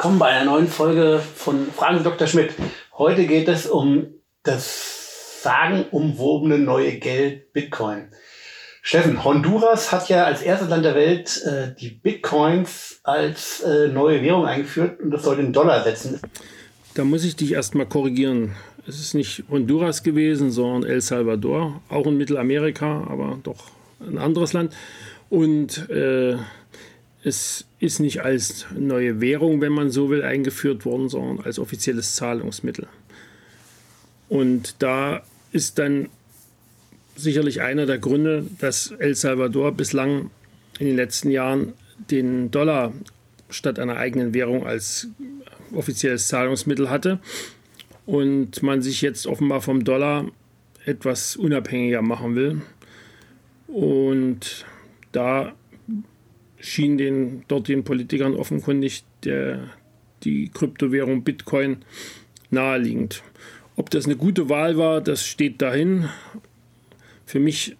willkommen bei einer neuen Folge von Fragen Dr. Schmidt. Heute geht es um das sagenumwobene neue Geld Bitcoin. Steffen, Honduras hat ja als erstes Land der Welt äh, die Bitcoins als äh, neue Währung eingeführt und das soll den Dollar setzen. Da muss ich dich erstmal korrigieren. Es ist nicht Honduras gewesen, sondern El Salvador, auch in Mittelamerika, aber doch ein anderes Land. Und äh, es ist nicht als neue Währung, wenn man so will, eingeführt worden, sondern als offizielles Zahlungsmittel. Und da ist dann sicherlich einer der Gründe, dass El Salvador bislang in den letzten Jahren den Dollar statt einer eigenen Währung als offizielles Zahlungsmittel hatte und man sich jetzt offenbar vom Dollar etwas unabhängiger machen will. Und da schien den dortigen Politikern offenkundig der, die Kryptowährung Bitcoin naheliegend. Ob das eine gute Wahl war, das steht dahin. Für mich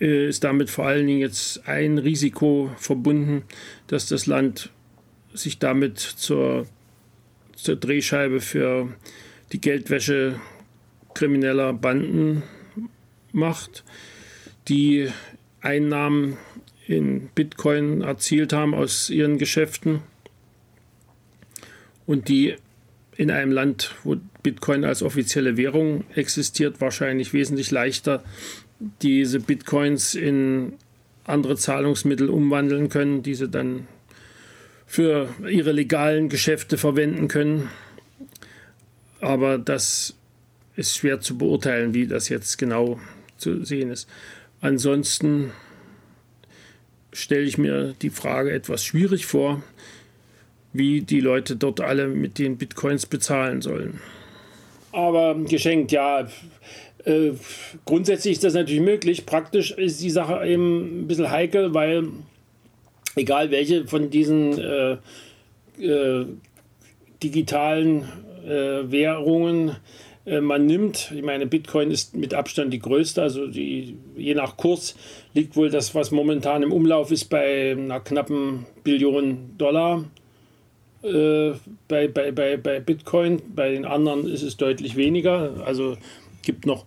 äh, ist damit vor allen Dingen jetzt ein Risiko verbunden, dass das Land sich damit zur, zur Drehscheibe für die Geldwäsche krimineller Banden macht, die Einnahmen in Bitcoin erzielt haben aus ihren Geschäften und die in einem Land, wo Bitcoin als offizielle Währung existiert, wahrscheinlich wesentlich leichter diese Bitcoins in andere Zahlungsmittel umwandeln können, die sie dann für ihre legalen Geschäfte verwenden können. Aber das ist schwer zu beurteilen, wie das jetzt genau zu sehen ist. Ansonsten stelle ich mir die Frage etwas schwierig vor, wie die Leute dort alle mit den Bitcoins bezahlen sollen. Aber geschenkt, ja. Äh, grundsätzlich ist das natürlich möglich. Praktisch ist die Sache eben ein bisschen heikel, weil egal welche von diesen äh, äh, digitalen äh, Währungen äh, man nimmt. Ich meine, Bitcoin ist mit Abstand die größte, also die, je nach Kurs liegt wohl das, was momentan im Umlauf ist, bei einer knappen Billion Dollar. Äh, bei, bei, bei, bei Bitcoin, bei den anderen ist es deutlich weniger. Also gibt noch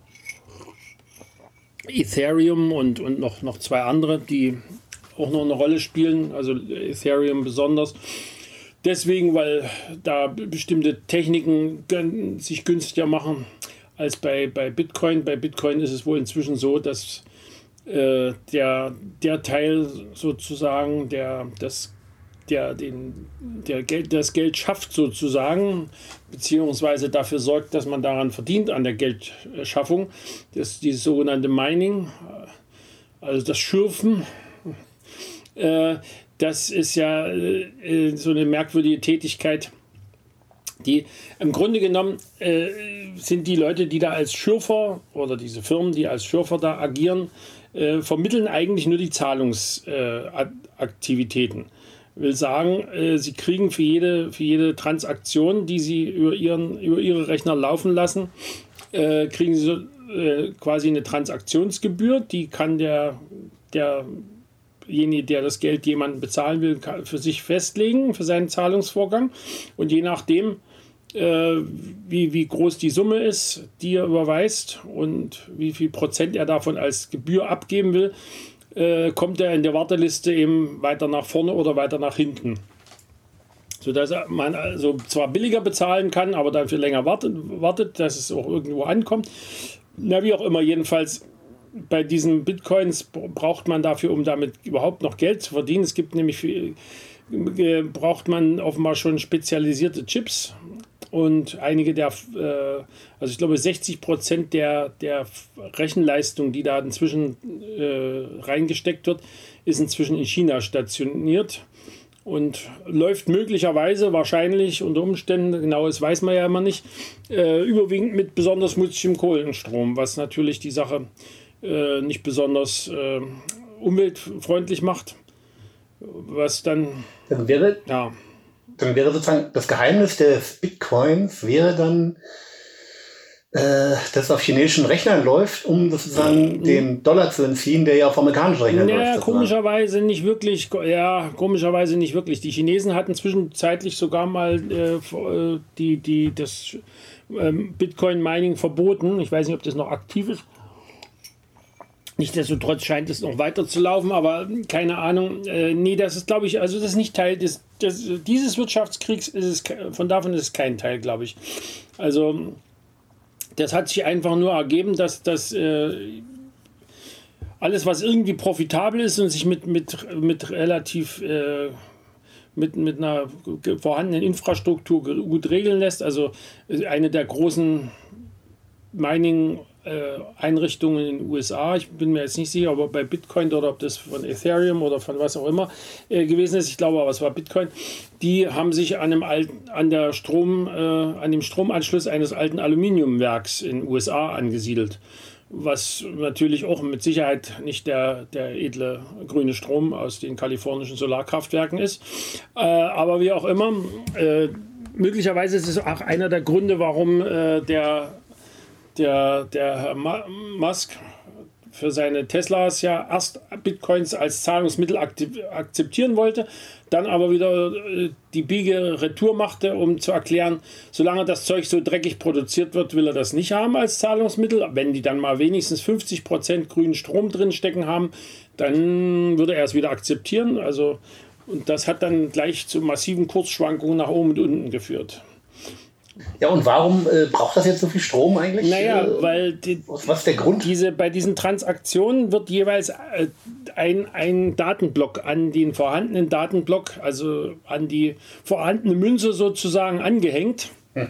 Ethereum und, und noch, noch zwei andere, die auch noch eine Rolle spielen, also Ethereum besonders. Deswegen, weil da bestimmte Techniken sich günstiger machen als bei, bei Bitcoin. Bei Bitcoin ist es wohl inzwischen so, dass äh, der, der Teil sozusagen, der das der, den, der Geld, das Geld schafft sozusagen, beziehungsweise dafür sorgt, dass man daran verdient an der Geldschaffung, das dieses sogenannte Mining, also das Schürfen. Äh, das ist ja äh, so eine merkwürdige Tätigkeit, die im Grunde genommen äh, sind die Leute, die da als Schürfer oder diese Firmen, die als Schürfer da agieren, äh, vermitteln eigentlich nur die Zahlungsaktivitäten. Will sagen, äh, sie kriegen für jede, für jede Transaktion, die sie über, ihren, über ihre Rechner laufen lassen, äh, kriegen sie so, äh, quasi eine Transaktionsgebühr, die kann der, der derjenige, der das Geld jemanden bezahlen will, für sich festlegen, für seinen Zahlungsvorgang. Und je nachdem, äh, wie, wie groß die Summe ist, die er überweist und wie viel Prozent er davon als Gebühr abgeben will, äh, kommt er in der Warteliste eben weiter nach vorne oder weiter nach hinten. Sodass man also zwar billiger bezahlen kann, aber dann für länger wartet, wartet dass es auch irgendwo ankommt. Na, wie auch immer, jedenfalls bei diesen Bitcoins braucht man dafür, um damit überhaupt noch Geld zu verdienen. Es gibt nämlich, für, äh, braucht man offenbar schon spezialisierte Chips und einige der, äh, also ich glaube 60 Prozent der, der Rechenleistung, die da inzwischen äh, reingesteckt wird, ist inzwischen in China stationiert und läuft möglicherweise, wahrscheinlich unter Umständen, genau das weiß man ja immer nicht, äh, überwiegend mit besonders schmutzigem Kohlenstrom, was natürlich die Sache äh, nicht besonders äh, umweltfreundlich macht. Was dann. Dann wäre, ja. dann wäre sozusagen das Geheimnis des Bitcoins wäre dann äh, das auf chinesischen Rechnern läuft, um sozusagen den Dollar zu entziehen, der ja auf amerikanischen Rechnern naja, läuft. Ja, komischerweise nicht wirklich. Ja, komischerweise nicht wirklich. Die Chinesen hatten zwischenzeitlich sogar mal äh, äh die, die, das ähm, Bitcoin-Mining verboten. Ich weiß nicht, ob das noch aktiv ist. Nichtsdestotrotz scheint es noch weiter zu laufen, aber keine Ahnung. Äh, nee, das ist, glaube ich, also das ist nicht Teil des, des, dieses Wirtschaftskriegs. Ist es, von davon ist es kein Teil, glaube ich. Also das hat sich einfach nur ergeben, dass das äh, alles, was irgendwie profitabel ist und sich mit, mit, mit relativ äh, mit, mit einer vorhandenen Infrastruktur gut regeln lässt. Also äh, eine der großen Mining Einrichtungen in den USA, ich bin mir jetzt nicht sicher, ob bei Bitcoin oder ob das von Ethereum oder von was auch immer äh, gewesen ist, ich glaube aber es war Bitcoin, die haben sich an, dem alten, an, der Strom, äh, an dem Stromanschluss eines alten Aluminiumwerks in den USA angesiedelt was natürlich auch mit Sicherheit nicht der, der edle grüne Strom aus den kalifornischen Solarkraftwerken ist. Äh, aber wie auch immer, äh, möglicherweise ist es auch einer der Gründe, warum äh, der der, der Herr Musk für seine Teslas ja erst Bitcoins als Zahlungsmittel akzeptieren wollte, dann aber wieder äh, die Biege Retour machte, um zu erklären, solange das Zeug so dreckig produziert wird, will er das nicht haben als Zahlungsmittel. Wenn die dann mal wenigstens 50% grünen Strom drin stecken haben, dann würde er es wieder akzeptieren. Also, und das hat dann gleich zu massiven Kursschwankungen nach oben und unten geführt. Ja, und warum äh, braucht das jetzt so viel Strom eigentlich? Naja, äh, weil die, was ist der Grund? Diese, bei diesen Transaktionen wird jeweils äh, ein, ein Datenblock an den vorhandenen Datenblock, also an die vorhandene Münze sozusagen angehängt. Hm.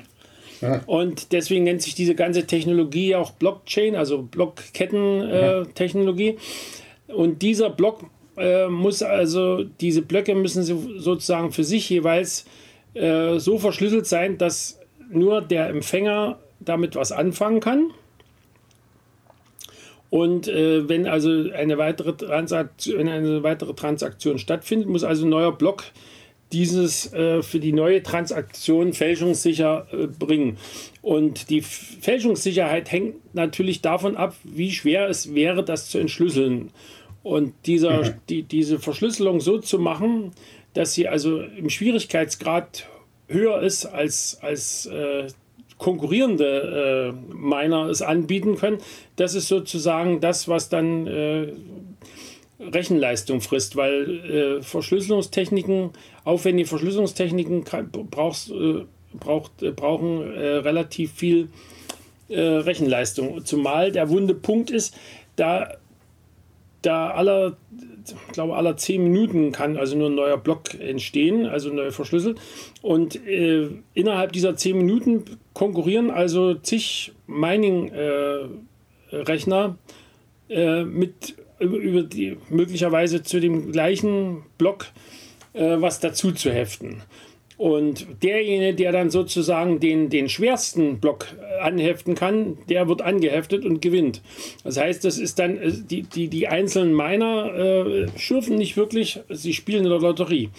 Ja. Und deswegen nennt sich diese ganze Technologie auch Blockchain, also Blockketten-Technologie. Äh, und dieser Block äh, muss also, diese Blöcke müssen sozusagen für sich jeweils äh, so verschlüsselt sein, dass nur der Empfänger damit was anfangen kann. Und äh, wenn also eine weitere, Transaktion, eine weitere Transaktion stattfindet, muss also ein neuer Block dieses äh, für die neue Transaktion fälschungssicher äh, bringen. Und die Fälschungssicherheit hängt natürlich davon ab, wie schwer es wäre, das zu entschlüsseln. Und dieser, mhm. die, diese Verschlüsselung so zu machen, dass sie also im Schwierigkeitsgrad höher ist als, als äh, konkurrierende äh, Miner es anbieten können. Das ist sozusagen das, was dann äh, Rechenleistung frisst, weil äh, Verschlüsselungstechniken, aufwendige Verschlüsselungstechniken brauchst, äh, braucht, äh, brauchen relativ viel Rechenleistung. Zumal der wunde Punkt ist, da, da aller ich glaube, aller zehn Minuten kann also nur ein neuer Block entstehen, also neu verschlüsselt. Und äh, innerhalb dieser zehn Minuten konkurrieren also zig Mining-Rechner äh, äh, mit über die möglicherweise zu dem gleichen Block äh, was dazu zu heften. Und derjenige, der dann sozusagen den, den schwersten Block anheften kann, der wird angeheftet und gewinnt. Das heißt, das ist dann, äh, die, die, die einzelnen Miner äh, schürfen nicht wirklich, sie spielen in der Lotterie.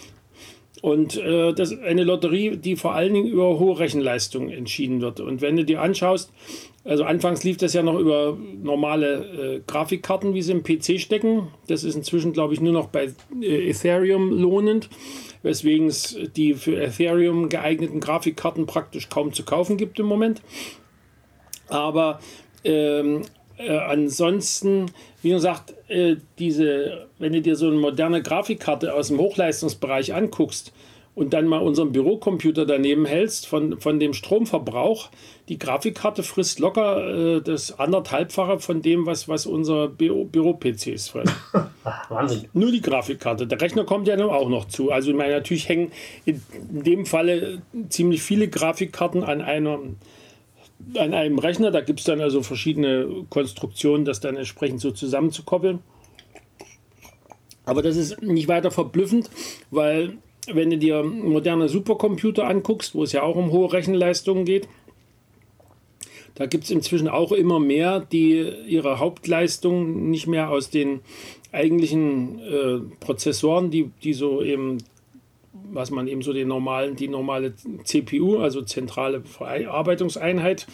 Und äh, das ist eine Lotterie, die vor allen Dingen über hohe Rechenleistung entschieden wird. Und wenn du dir anschaust, also anfangs lief das ja noch über normale äh, Grafikkarten, wie sie im PC stecken. Das ist inzwischen, glaube ich, nur noch bei äh, Ethereum lohnend weswegen es die für Ethereum geeigneten Grafikkarten praktisch kaum zu kaufen gibt im Moment. Aber ähm, äh, ansonsten, wie gesagt, äh, diese, wenn du dir so eine moderne Grafikkarte aus dem Hochleistungsbereich anguckst, und dann mal unseren Bürocomputer daneben hältst von, von dem Stromverbrauch, die Grafikkarte frisst locker äh, das anderthalbfache von dem, was, was unser Büro-PCs fressen. Wahnsinn. Nur die Grafikkarte. Der Rechner kommt ja dann auch noch zu. Also ich meine, natürlich hängen in dem Falle ziemlich viele Grafikkarten an einer an einem Rechner. Da gibt es dann also verschiedene Konstruktionen, das dann entsprechend so zusammenzukoppeln. Aber das ist nicht weiter verblüffend, weil wenn du dir moderne Supercomputer anguckst, wo es ja auch um hohe Rechenleistungen geht, da gibt es inzwischen auch immer mehr, die ihre Hauptleistung nicht mehr aus den eigentlichen äh, Prozessoren, die, die so eben was man eben so den normalen, die normale CPU, also zentrale Verarbeitungseinheit,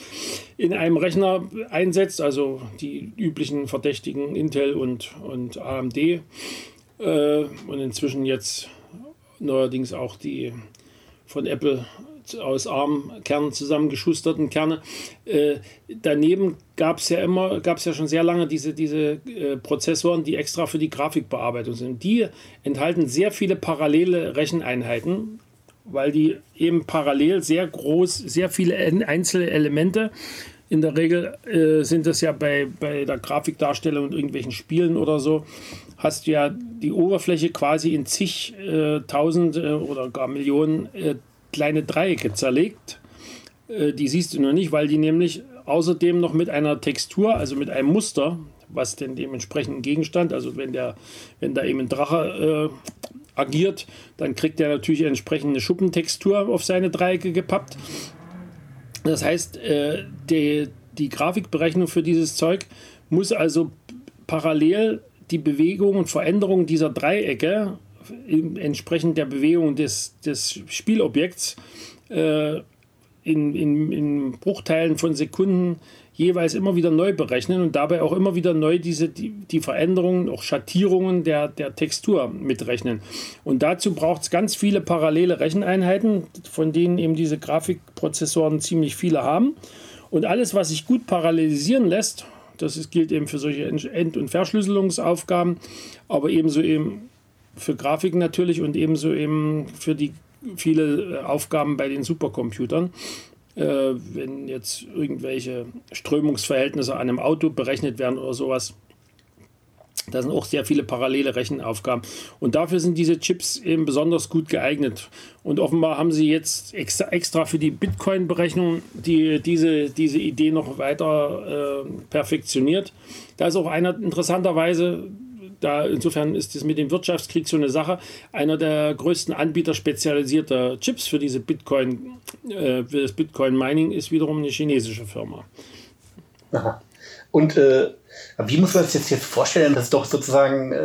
in einem Rechner einsetzt, also die üblichen Verdächtigen Intel und, und AMD äh, und inzwischen jetzt neuerdings auch die von Apple aus ARM-Kernen zusammengeschusterten Kerne. Äh, daneben gab es ja immer, gab es ja schon sehr lange diese, diese äh, Prozessoren, die extra für die Grafikbearbeitung sind. Die enthalten sehr viele parallele Recheneinheiten, weil die eben parallel sehr groß, sehr viele einzelne Elemente in der Regel äh, sind das ja bei, bei der Grafikdarstellung und irgendwelchen Spielen oder so, hast du ja die Oberfläche quasi in zig äh, tausend äh, oder gar Millionen äh, kleine Dreiecke zerlegt. Äh, die siehst du nur nicht, weil die nämlich außerdem noch mit einer Textur, also mit einem Muster, was denn dementsprechend Gegenstand, also wenn, der, wenn da eben ein Drache äh, agiert, dann kriegt er natürlich entsprechend eine Schuppentextur auf seine Dreiecke gepappt. Das heißt, äh, die, die Grafikberechnung für dieses Zeug muss also parallel die Bewegung und Veränderung dieser Dreiecke entsprechend der Bewegung des, des Spielobjekts äh, in, in, in Bruchteilen von Sekunden jeweils immer wieder neu berechnen und dabei auch immer wieder neu diese, die, die Veränderungen, auch Schattierungen der, der Textur mitrechnen. Und dazu braucht es ganz viele parallele Recheneinheiten, von denen eben diese Grafikprozessoren ziemlich viele haben. Und alles, was sich gut parallelisieren lässt, das gilt eben für solche End- und Verschlüsselungsaufgaben, aber ebenso eben für Grafiken natürlich und ebenso eben für die viele äh, Aufgaben bei den Supercomputern. Äh, wenn jetzt irgendwelche Strömungsverhältnisse an einem Auto berechnet werden oder sowas, da sind auch sehr viele parallele Rechenaufgaben. Und dafür sind diese Chips eben besonders gut geeignet. Und offenbar haben sie jetzt extra, extra für die Bitcoin-Berechnung die, diese, diese Idee noch weiter äh, perfektioniert. Da ist auch einer interessanterweise da insofern ist es mit dem Wirtschaftskrieg so eine Sache. Einer der größten Anbieter spezialisierter Chips für diese Bitcoin, äh, für das Bitcoin Mining ist wiederum eine chinesische Firma. Aha. Und äh, wie muss man sich das jetzt vorstellen? Das ist doch sozusagen äh,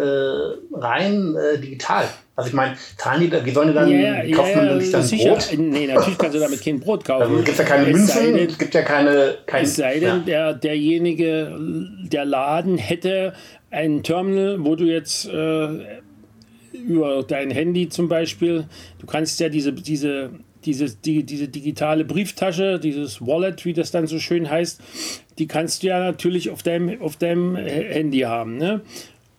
rein äh, digital. Also ich meine, zahlen die, wie sollen die dann, ja, kaufen ja, ja, dann sicher. Brot? Nee, natürlich kannst du damit kein Brot kaufen. Also gibt es ja keine Es Münzen, denn- es gibt ja keine... Kein, Es sei denn, der, derjenige, der Laden hätte ein Terminal, wo du jetzt äh, über dein Handy zum Beispiel, du kannst ja diese, diese, diese, die, diese digitale Brieftasche, dieses Wallet, wie das dann so schön heißt, die kannst du ja natürlich auf deinem, auf deinem Handy haben. Ne?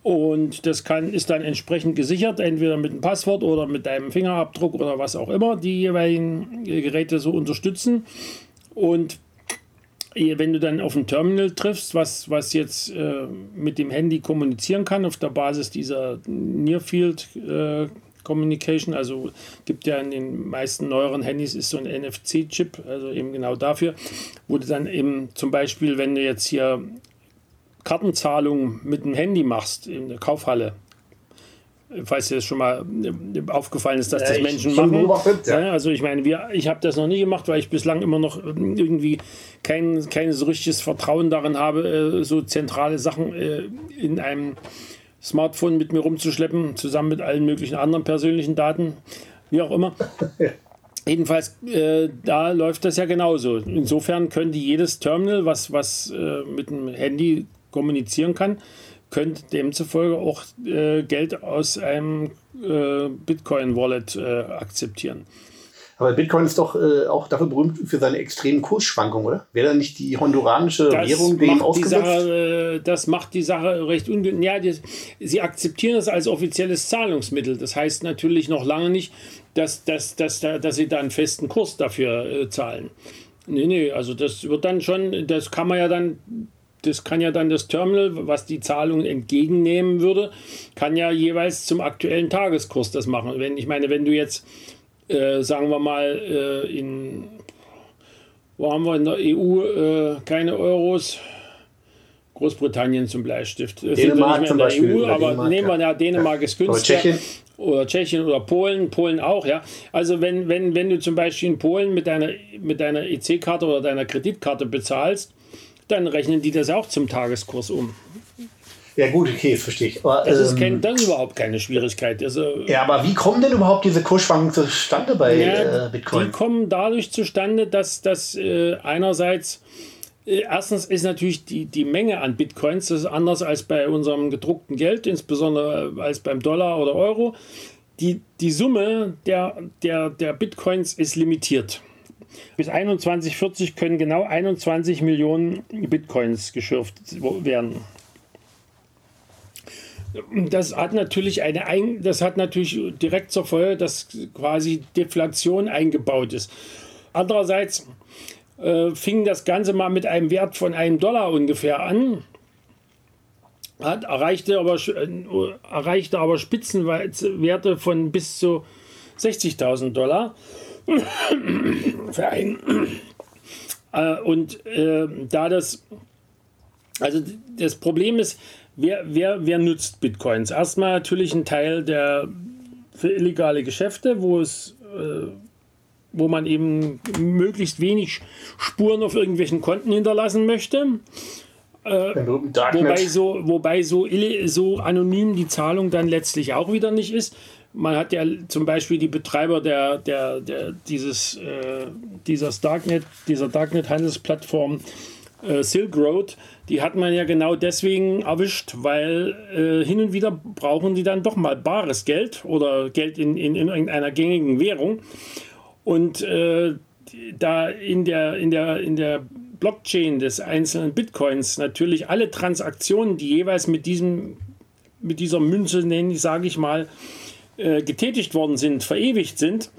Und das kann, ist dann entsprechend gesichert, entweder mit einem Passwort oder mit deinem Fingerabdruck oder was auch immer die jeweiligen Geräte so unterstützen. Und wenn du dann auf ein Terminal triffst, was, was jetzt äh, mit dem Handy kommunizieren kann, auf der Basis dieser Near Field äh, Communication, also gibt ja in den meisten neueren Handys ist so ein NFC-Chip, also eben genau dafür, wo du dann eben zum Beispiel, wenn du jetzt hier Kartenzahlungen mit dem Handy machst in der Kaufhalle, falls dir das schon mal äh, aufgefallen ist, dass Ja, das Menschen machen. ja. Ja, also ich meine, wir, ich habe das noch nie gemacht, weil ich bislang immer noch irgendwie kein, kein so richtiges Vertrauen darin habe, äh, so zentrale Sachen äh, in einem Smartphone mit mir rumzuschleppen, zusammen mit allen möglichen anderen persönlichen Daten, wie auch immer. Jedenfalls, äh, da läuft das ja genauso. Insofern könnte jedes Terminal, was, was äh, mit dem Handy kommunizieren kann, könnte demzufolge auch äh, Geld aus einem äh, Bitcoin-Wallet äh, akzeptieren. Aber Bitcoin ist doch äh, auch dafür berühmt für seine extremen Kursschwankungen, oder? Wäre da nicht die honduranische Währung dem ausgesetzt? Sache, äh, das macht die Sache recht ungünstig. Ja, die, sie akzeptieren es als offizielles Zahlungsmittel. Das heißt natürlich noch lange nicht, dass, dass, dass, da- dass sie da einen festen Kurs dafür äh, zahlen. Nee, nee, also das wird dann schon, das kann man ja dann, das kann ja dann das Terminal, was die Zahlung entgegennehmen würde, kann ja jeweils zum aktuellen Tageskurs das machen. Wenn, ich meine, wenn du jetzt, äh, sagen wir mal, äh, in wo haben wir in der EU äh, keine Euros? Großbritannien zum Bleistift. Das Dänemark zum Beispiel, in der EU, aber Dänemark, nehmen wir ja. ja, Dänemark ist Oder günstiger. Tschechien. Oder Tschechien oder Polen, Polen auch, ja. Also wenn, wenn, wenn du zum Beispiel in Polen mit deiner, mit deiner EC-Karte oder deiner Kreditkarte bezahlst, dann rechnen die das auch zum Tageskurs um. Ja gut, okay, verstehe ich. Aber, das, ist kein, ähm, das ist überhaupt keine Schwierigkeit. Also, ja, aber wie kommen denn überhaupt diese Kursschwankungen zustande bei ja, äh, Bitcoin? Die kommen dadurch zustande, dass das äh, einerseits äh, Erstens ist natürlich die, die Menge an Bitcoins, das ist anders als bei unserem gedruckten Geld, insbesondere als beim Dollar oder Euro. Die, die Summe der, der, der Bitcoins ist limitiert. Bis 2140 können genau 21 Millionen Bitcoins geschürft werden. Das hat natürlich eine das hat natürlich direkt zur Folge, dass quasi Deflation eingebaut ist. Andererseits äh, fing das Ganze mal mit einem Wert von einem Dollar ungefähr an, hat, erreichte, aber, äh, erreichte aber Spitzenwerte von bis zu 60.000 Dollar für einen. Äh, und äh, da das, also das Problem ist, wer, wer, wer nutzt Bitcoins? Erstmal natürlich ein Teil der für illegale Geschäfte, wo es äh, wo man eben möglichst wenig Spuren auf irgendwelchen Konten hinterlassen möchte. Äh, wobei so, wobei so, so anonym die Zahlung dann letztlich auch wieder nicht ist. Man hat ja zum Beispiel die Betreiber der, der, der dieses, äh, dieses Darknet, dieser Darknet-Handelsplattform äh, Silk Road, die hat man ja genau deswegen erwischt, weil äh, hin und wieder brauchen die dann doch mal bares Geld oder Geld in, in, in irgendeiner gängigen Währung. Und äh, da in der, in, der, in der Blockchain des einzelnen Bitcoins natürlich alle Transaktionen, die jeweils mit, diesem, mit dieser Münze, sage ich mal, äh, getätigt worden sind, verewigt sind,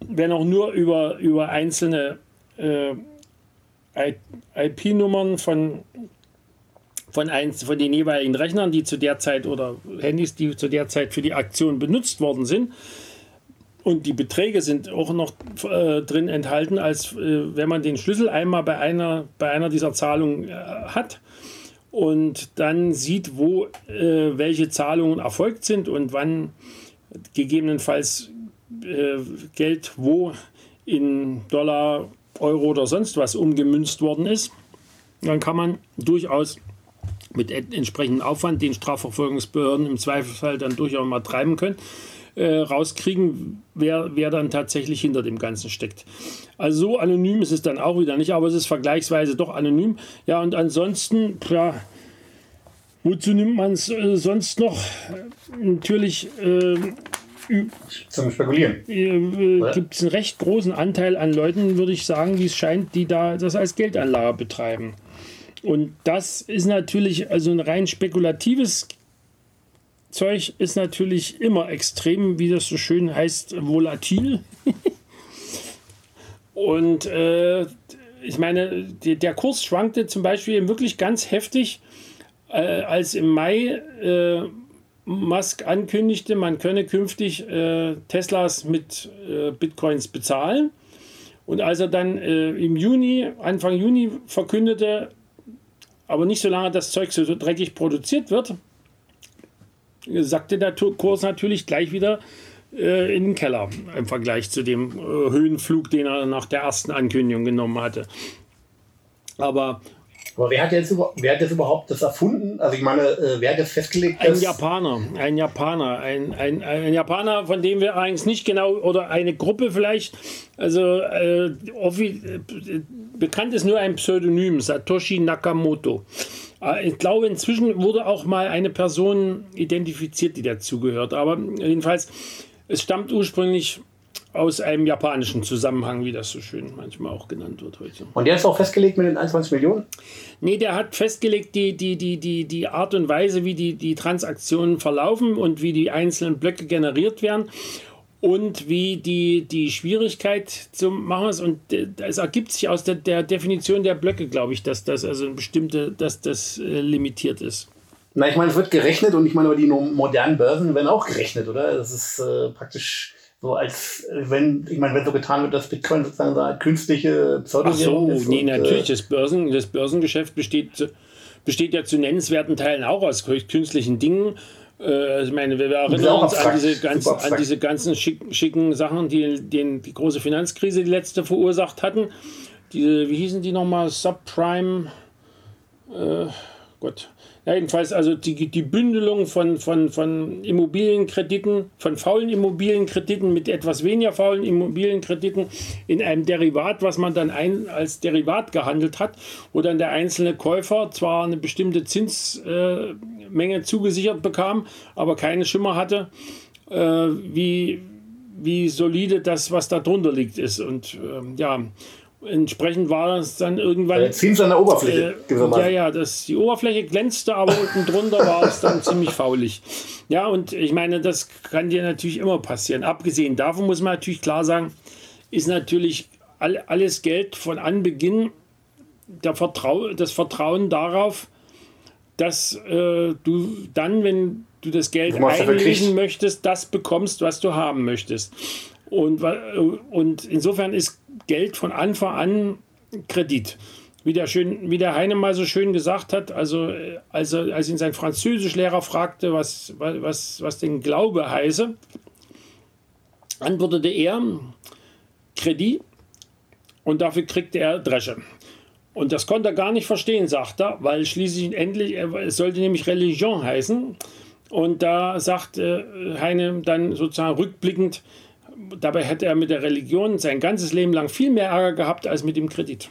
wenn auch nur über, über einzelne äh, IP-Nummern von, von, von den jeweiligen Rechnern, die zu der Zeit oder Handys, die zu der Zeit für die Aktion benutzt worden sind, und die Beträge sind auch noch äh, drin enthalten, als äh, wenn man den Schlüssel einmal bei einer, bei einer dieser Zahlungen äh, hat und dann sieht, wo äh, welche Zahlungen erfolgt sind und wann gegebenenfalls äh, Geld wo in Dollar, Euro oder sonst was umgemünzt worden ist, dann kann man durchaus mit entsprechendem Aufwand den Strafverfolgungsbehörden im Zweifelsfall dann durchaus mal treiben können äh, rauskriegen, wer, wer dann tatsächlich hinter dem Ganzen steckt. Also so anonym ist es dann auch wieder nicht, aber es ist vergleichsweise doch anonym. Ja, und ansonsten, ja, wozu nimmt man es äh, sonst noch? Natürlich. Äh, zum Spekulieren. Äh, Gibt es einen recht großen Anteil an Leuten, würde ich sagen, wie es scheint, die da das als Geldanlage betreiben. Und das ist natürlich also ein rein spekulatives Zeug ist natürlich immer extrem, wie das so schön heißt, volatil. Und äh, ich meine, der Kurs schwankte zum Beispiel wirklich ganz heftig, äh, als im Mai äh, Musk ankündigte, man könne künftig äh, Teslas mit äh, Bitcoins bezahlen. Und als er dann äh, im Juni, Anfang Juni verkündete, aber nicht so lange das Zeug so dreckig produziert wird, sackte der Kurs natürlich gleich wieder äh, in den Keller im Vergleich zu dem Höhenflug, den er nach der ersten Ankündigung genommen hatte. Aber aber wer hat, jetzt, wer hat jetzt überhaupt das erfunden? Also ich meine, äh, wer hat das festgelegt? Ein Japaner, ein Japaner, ein, ein, ein Japaner, von dem wir eigentlich nicht genau, oder eine Gruppe vielleicht, also äh, äh bekannt ist nur ein Pseudonym, Satoshi Nakamoto. Äh, ich glaube, inzwischen wurde auch mal eine Person identifiziert, die dazugehört. Aber jedenfalls, es stammt ursprünglich aus einem japanischen Zusammenhang, wie das so schön manchmal auch genannt wird heute. Und der ist auch festgelegt mit den 21 Millionen? Nee, der hat festgelegt die, die, die, die, die Art und Weise, wie die, die Transaktionen verlaufen und wie die einzelnen Blöcke generiert werden und wie die, die Schwierigkeit zu machen ist. Und es ergibt sich aus der, der Definition der Blöcke, glaube ich, dass das also bestimmte, dass das äh, limitiert ist. Na, ich meine, es wird gerechnet und ich meine, aber die modernen Börsen werden auch gerechnet, oder? Das ist äh, praktisch so als wenn, ich meine, wenn so getan wird, dass Bitcoin sozusagen so eine künstliche Pseudowährung Ach so, ist. Nee, und, natürlich, äh, das, Börsen, das Börsengeschäft besteht, besteht ja zu nennenswerten Teilen auch aus künstlichen Dingen. Äh, ich meine, wir erinnern uns an diese, ganz, an diese ganzen schicken, schicken Sachen, die den, die große Finanzkrise, die letzte verursacht hatten. Diese, wie hießen die nochmal? Subprime. Äh, Gott. Jedenfalls also die, die Bündelung von, von, von Immobilienkrediten, von faulen Immobilienkrediten mit etwas weniger faulen Immobilienkrediten in einem Derivat, was man dann ein, als Derivat gehandelt hat, wo dann der einzelne Käufer zwar eine bestimmte Zinsmenge äh, zugesichert bekam, aber keine Schimmer hatte, äh, wie, wie solide das, was da drunter liegt, ist. Und äh, ja, entsprechend war es dann irgendwann. Zins an der Oberfläche. Äh, ja, ja, das, die Oberfläche glänzte, aber unten drunter war es dann ziemlich faulig. Ja, und ich meine, das kann dir natürlich immer passieren. Abgesehen davon muss man natürlich klar sagen, ist natürlich all, alles Geld von Anbeginn der Vertrau das Vertrauen darauf, dass äh, du dann, wenn du das Geld einlösen möchtest, das bekommst, was du haben möchtest. Und, und insofern ist Geld von Anfang an Kredit. Wie der, schön, wie der Heine mal so schön gesagt hat, also als, er, als ihn sein Französischlehrer fragte, was, was, was denn Glaube heiße, antwortete er Kredit und dafür kriegte er Dresche. Und das konnte er gar nicht verstehen, sagt er, weil schließlich endlich, es sollte nämlich Religion heißen. Und da sagt Heine dann sozusagen rückblickend, dabei hätte er mit der Religion sein ganzes Leben lang viel mehr Ärger gehabt als mit dem Kredit.